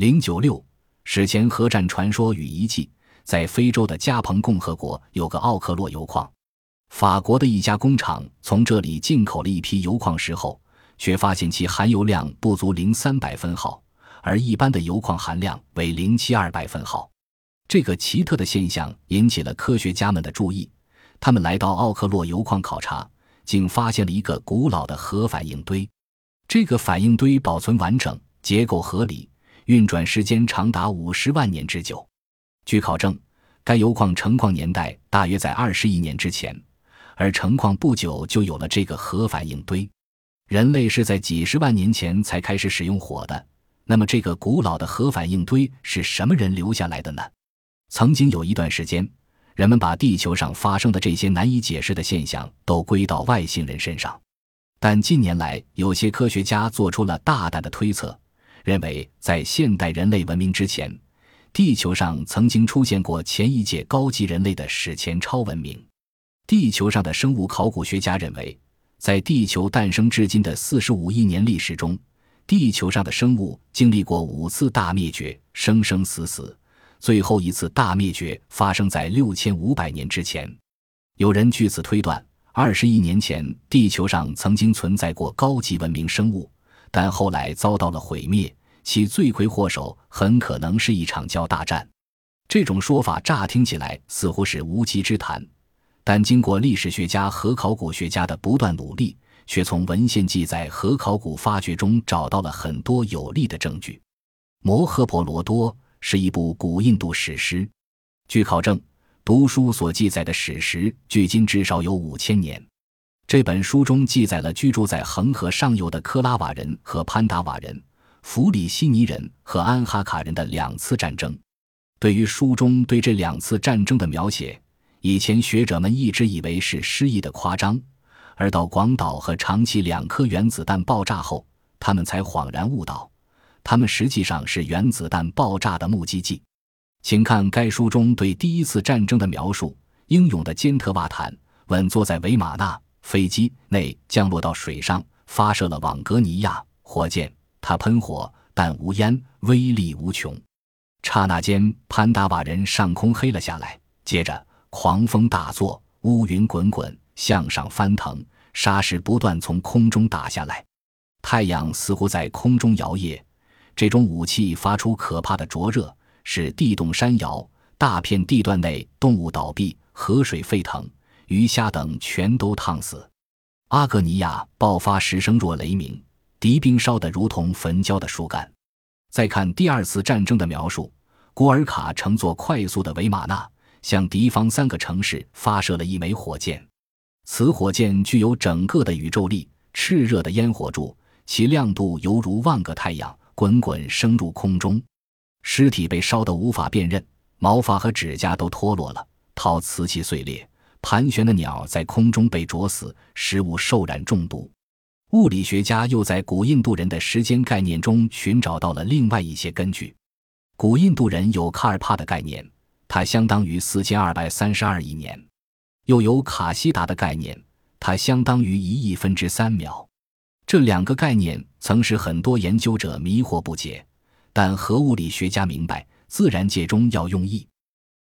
零九六史前核战传说与遗迹，在非洲的加蓬共和国有个奥克洛油矿，法国的一家工厂从这里进口了一批油矿石后，却发现其含油量不足零三百分号，而一般的油矿含量为零七二百分号。这个奇特的现象引起了科学家们的注意，他们来到奥克洛油矿考察。竟发现了一个古老的核反应堆，这个反应堆保存完整，结构合理，运转时间长达五十万年之久。据考证，该油矿成矿年代大约在二十亿年之前，而成矿不久就有了这个核反应堆。人类是在几十万年前才开始使用火的。那么，这个古老的核反应堆是什么人留下来的呢？曾经有一段时间。人们把地球上发生的这些难以解释的现象都归到外星人身上，但近年来有些科学家做出了大胆的推测，认为在现代人类文明之前，地球上曾经出现过前一届高级人类的史前超文明。地球上的生物考古学家认为，在地球诞生至今的四十五亿年历史中，地球上的生物经历过五次大灭绝，生生死死。最后一次大灭绝发生在六千五百年之前，有人据此推断，二十亿年前地球上曾经存在过高级文明生物，但后来遭到了毁灭，其罪魁祸首很可能是一场交大战。这种说法乍听起来似乎是无稽之谈，但经过历史学家和考古学家的不断努力，却从文献记载和考古发掘中找到了很多有力的证据。摩诃婆罗多。是一部古印度史诗。据考证，读书所记载的史实距今至少有五千年。这本书中记载了居住在恒河上游的科拉瓦人和潘达瓦人、弗里希尼人和安哈卡人的两次战争。对于书中对这两次战争的描写，以前学者们一直以为是诗意的夸张，而到广岛和长崎两颗原子弹爆炸后，他们才恍然悟道。他们实际上是原子弹爆炸的目击记，请看该书中对第一次战争的描述：英勇的坚特瓦坦稳坐在维马纳飞机内，降落到水上，发射了网格尼亚火箭。他喷火，但无烟，威力无穷。刹那间，潘达瓦人上空黑了下来，接着狂风大作，乌云滚滚，向上翻腾，沙石不断从空中打下来，太阳似乎在空中摇曳。这种武器发出可怕的灼热，使地动山摇，大片地段内动物倒闭，河水沸腾，鱼虾等全都烫死。阿格尼亚爆发时声若雷鸣，敌兵烧得如同焚焦的树干。再看第二次战争的描述，古尔卡乘坐快速的维马纳，向敌方三个城市发射了一枚火箭。此火箭具有整个的宇宙力，炽热的烟火柱，其亮度犹如万个太阳。滚滚升入空中，尸体被烧得无法辨认，毛发和指甲都脱落了，陶瓷器碎裂，盘旋的鸟在空中被啄死，食物受染中毒。物理学家又在古印度人的时间概念中寻找到了另外一些根据。古印度人有卡尔帕的概念，它相当于四千二百三十二亿年；又有卡西达的概念，它相当于一亿分之三秒。这两个概念曾使很多研究者迷惑不解，但核物理学家明白，自然界中要用亿